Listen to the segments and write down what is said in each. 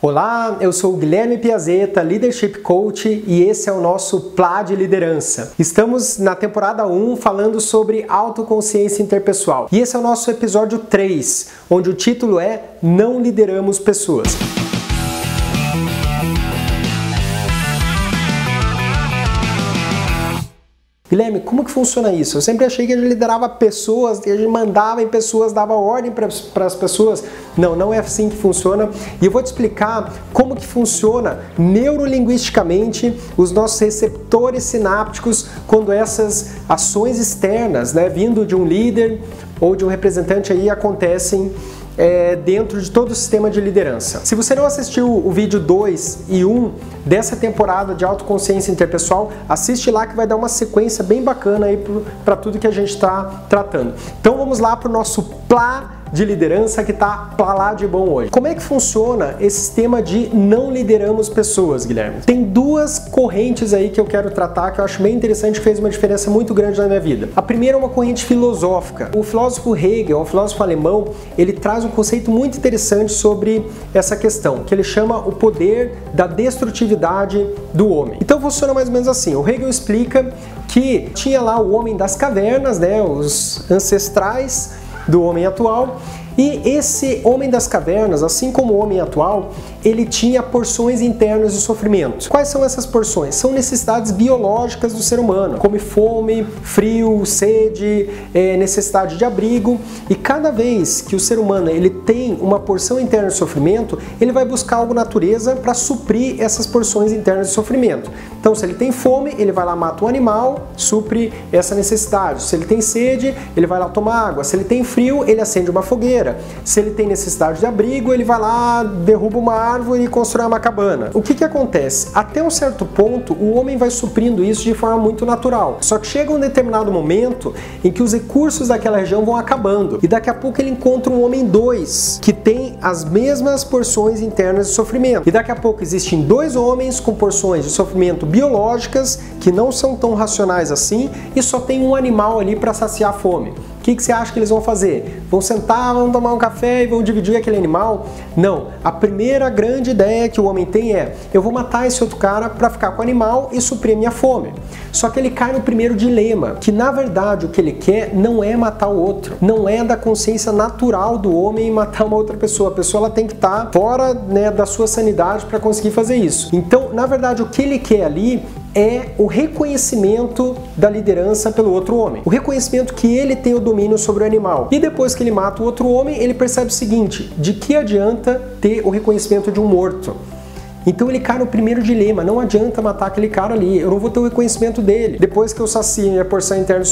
Olá, eu sou Guilherme Piazeta, Leadership Coach, e esse é o nosso Plá de Liderança. Estamos na temporada 1 falando sobre autoconsciência interpessoal. E esse é o nosso episódio 3, onde o título é Não Lideramos Pessoas. Guilherme, como que funciona isso? Eu sempre achei que gente liderava pessoas, gente mandava em pessoas, dava ordem para as pessoas. Não, não é assim que funciona. E eu vou te explicar como que funciona neurolinguisticamente os nossos receptores sinápticos quando essas ações externas, né, vindo de um líder ou de um representante aí acontecem é, dentro de todo o sistema de liderança. Se você não assistiu o vídeo 2 e 1 dessa temporada de autoconsciência interpessoal, assiste lá que vai dar uma sequência bem bacana aí para tudo que a gente está tratando. Então vamos lá para o nosso plá de liderança que está pra lá de bom hoje. Como é que funciona esse sistema de não lideramos pessoas, Guilherme? Tem duas correntes aí que eu quero tratar que eu acho bem interessante fez uma diferença muito grande na minha vida. A primeira é uma corrente filosófica. O filósofo Hegel, um filósofo alemão, ele traz um conceito muito interessante sobre essa questão, que ele chama o poder da destrutividade do homem. Então funciona mais ou menos assim. O Hegel explica que tinha lá o homem das cavernas, né, os ancestrais do homem atual. E esse homem das cavernas, assim como o homem atual, ele tinha porções internas de sofrimento. Quais são essas porções? São necessidades biológicas do ser humano, como fome, frio, sede, é, necessidade de abrigo. E cada vez que o ser humano ele tem uma porção interna de sofrimento, ele vai buscar algo na natureza para suprir essas porções internas de sofrimento. Então, se ele tem fome, ele vai lá mata um animal, supre essa necessidade. Se ele tem sede, ele vai lá tomar água. Se ele tem frio, ele acende uma fogueira. Se ele tem necessidade de abrigo, ele vai lá derruba uma árvore e constrói uma cabana. O que, que acontece? Até um certo ponto, o homem vai suprindo isso de forma muito natural. Só que chega um determinado momento em que os recursos daquela região vão acabando. E daqui a pouco ele encontra um homem dois, que tem as mesmas porções internas de sofrimento. E daqui a pouco existem dois homens com porções de sofrimento biológicas que não são tão racionais assim e só tem um animal ali para saciar a fome que, que você acha que eles vão fazer? Vão sentar, vão tomar um café e vão dividir aquele animal? Não. A primeira grande ideia que o homem tem é: eu vou matar esse outro cara para ficar com o animal e suprir minha fome. Só que ele cai no primeiro dilema, que na verdade o que ele quer não é matar o outro, não é da consciência natural do homem matar uma outra pessoa. A pessoa ela tem que estar tá fora né, da sua sanidade para conseguir fazer isso. Então, na verdade, o que ele quer ali é o reconhecimento da liderança pelo outro homem. O reconhecimento que ele tem o domínio sobre o animal. E depois que ele mata o outro homem, ele percebe o seguinte: de que adianta ter o reconhecimento de um morto? Então ele cai no primeiro dilema, não adianta matar aquele cara ali, eu não vou ter o reconhecimento dele. Depois que eu sacio a porção interna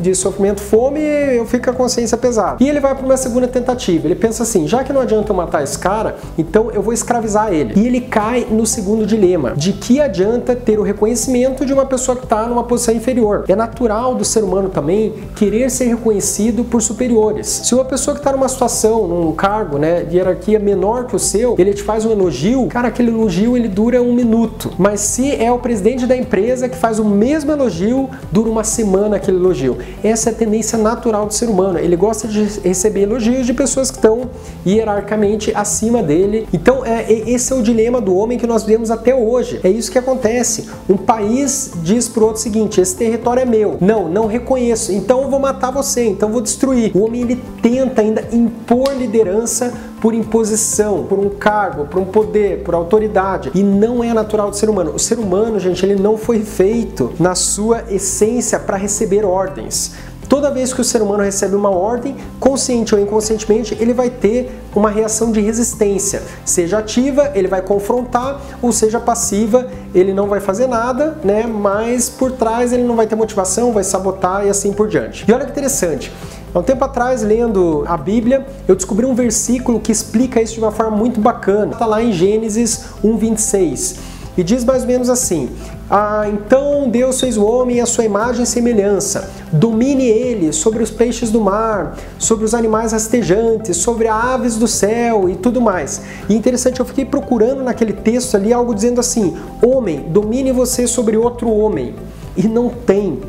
de sofrimento, fome, eu fico com a consciência pesada. E ele vai para uma segunda tentativa, ele pensa assim, já que não adianta eu matar esse cara, então eu vou escravizar ele. E ele cai no segundo dilema, de que adianta ter o reconhecimento de uma pessoa que está numa posição inferior. É natural do ser humano também querer ser reconhecido por superiores. Se uma pessoa que está numa situação, num cargo, né, de hierarquia menor que o seu, ele te faz um elogio, cara, aquele elogio elogio ele dura um minuto, mas se é o presidente da empresa que faz o mesmo elogio, dura uma semana aquele elogio. Essa é a tendência natural do ser humano. Ele gosta de receber elogios de pessoas que estão hierarquicamente acima dele. Então, é, esse é o dilema do homem que nós vemos até hoje. É isso que acontece. Um país diz pro outro o seguinte: esse território é meu. Não, não reconheço. Então eu vou matar você. Então eu vou destruir. O homem ele tenta ainda impor liderança por imposição, por um cargo, por um poder, por autoridade. E não é natural do ser humano. O ser humano, gente, ele não foi feito na sua essência para receber ordens. Toda vez que o ser humano recebe uma ordem, consciente ou inconscientemente, ele vai ter uma reação de resistência. Seja ativa, ele vai confrontar, ou seja passiva, ele não vai fazer nada, né? Mas por trás ele não vai ter motivação, vai sabotar e assim por diante. E olha que interessante. Há um tempo atrás, lendo a Bíblia, eu descobri um versículo que explica isso de uma forma muito bacana. Está lá em Gênesis 1:26 e diz mais ou menos assim: ah, então Deus fez o homem à sua imagem e semelhança. Domine ele sobre os peixes do mar, sobre os animais rastejantes, sobre aves do céu e tudo mais. E interessante, eu fiquei procurando naquele texto ali algo dizendo assim: Homem, domine você sobre outro homem. E não tem.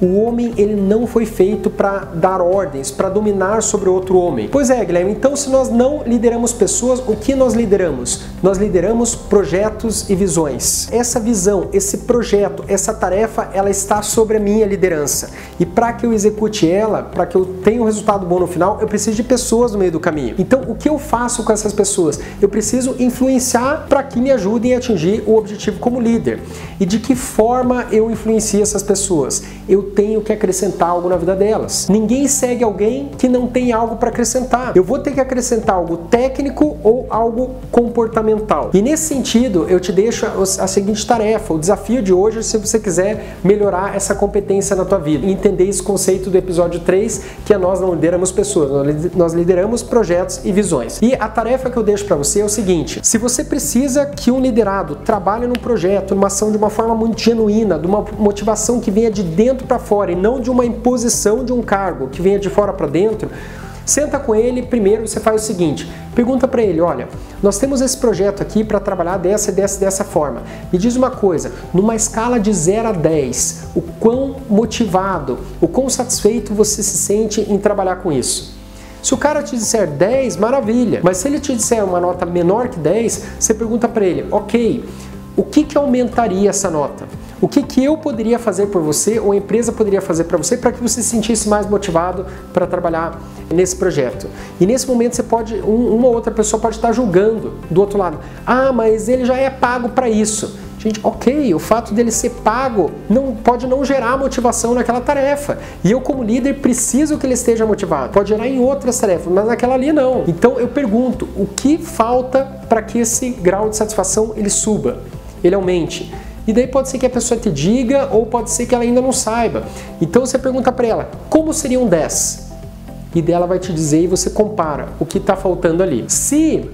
O homem ele não foi feito para dar ordens, para dominar sobre outro homem. Pois é, Guilherme, então se nós não lideramos pessoas, o que nós lideramos? Nós lideramos projetos e visões. Essa visão, esse projeto, essa tarefa, ela está sobre a minha liderança. E para que eu execute ela, para que eu tenha um resultado bom no final, eu preciso de pessoas no meio do caminho. Então, o que eu faço com essas pessoas? Eu preciso influenciar para que me ajudem a atingir o objetivo como líder. E de que forma eu influencio essas pessoas? Eu tenho que acrescentar algo na vida delas. Ninguém segue alguém que não tem algo para acrescentar. Eu vou ter que acrescentar algo técnico ou algo comportamental. E nesse sentido, eu te deixo a seguinte tarefa, o desafio de hoje, se você quiser melhorar essa competência na tua vida, entender esse conceito do episódio 3, que é nós não lideramos pessoas, nós lideramos projetos e visões. E a tarefa que eu deixo para você é o seguinte: se você precisa que um liderado trabalhe num projeto, numa ação de uma forma muito genuína, de uma motivação que venha de dentro para fora e não de uma imposição de um cargo que venha de fora para dentro, Senta com ele, primeiro você faz o seguinte: pergunta para ele, olha, nós temos esse projeto aqui para trabalhar dessa, dessa, dessa forma. Me diz uma coisa, numa escala de 0 a 10, o quão motivado, o quão satisfeito você se sente em trabalhar com isso? Se o cara te disser 10, maravilha. Mas se ele te disser uma nota menor que 10, você pergunta para ele, ok, o que, que aumentaria essa nota? O que, que eu poderia fazer por você ou a empresa poderia fazer para você para que você se sentisse mais motivado para trabalhar nesse projeto? E nesse momento você pode, um, uma outra pessoa pode estar julgando do outro lado. Ah, mas ele já é pago para isso. Gente, ok, o fato dele ser pago não pode não gerar motivação naquela tarefa. E eu, como líder, preciso que ele esteja motivado. Pode gerar em outras tarefas, mas naquela ali não. Então eu pergunto, o que falta para que esse grau de satisfação ele suba, ele aumente? E daí pode ser que a pessoa te diga ou pode ser que ela ainda não saiba. Então você pergunta para ela, como seria um 10? E dela vai te dizer e você compara o que está faltando ali. Se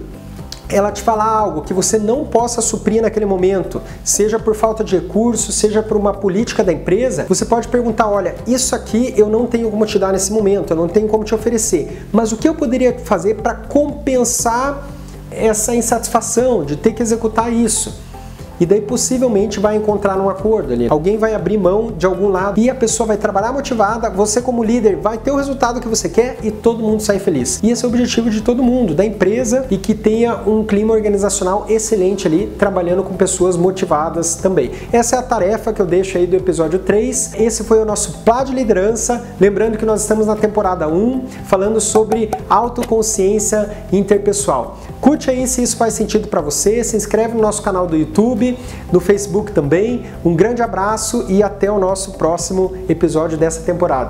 ela te falar algo que você não possa suprir naquele momento, seja por falta de recursos, seja por uma política da empresa, você pode perguntar: olha, isso aqui eu não tenho como te dar nesse momento, eu não tenho como te oferecer, mas o que eu poderia fazer para compensar essa insatisfação de ter que executar isso? E daí possivelmente vai encontrar um acordo ali. Alguém vai abrir mão de algum lado e a pessoa vai trabalhar motivada, você como líder vai ter o resultado que você quer e todo mundo sai feliz. E esse é o objetivo de todo mundo, da empresa e que tenha um clima organizacional excelente ali, trabalhando com pessoas motivadas também. Essa é a tarefa que eu deixo aí do episódio 3. Esse foi o nosso Plá de Liderança. Lembrando que nós estamos na temporada 1, falando sobre autoconsciência interpessoal. Curte aí se isso faz sentido para você, se inscreve no nosso canal do No Facebook também. Um grande abraço e até o nosso próximo episódio dessa temporada.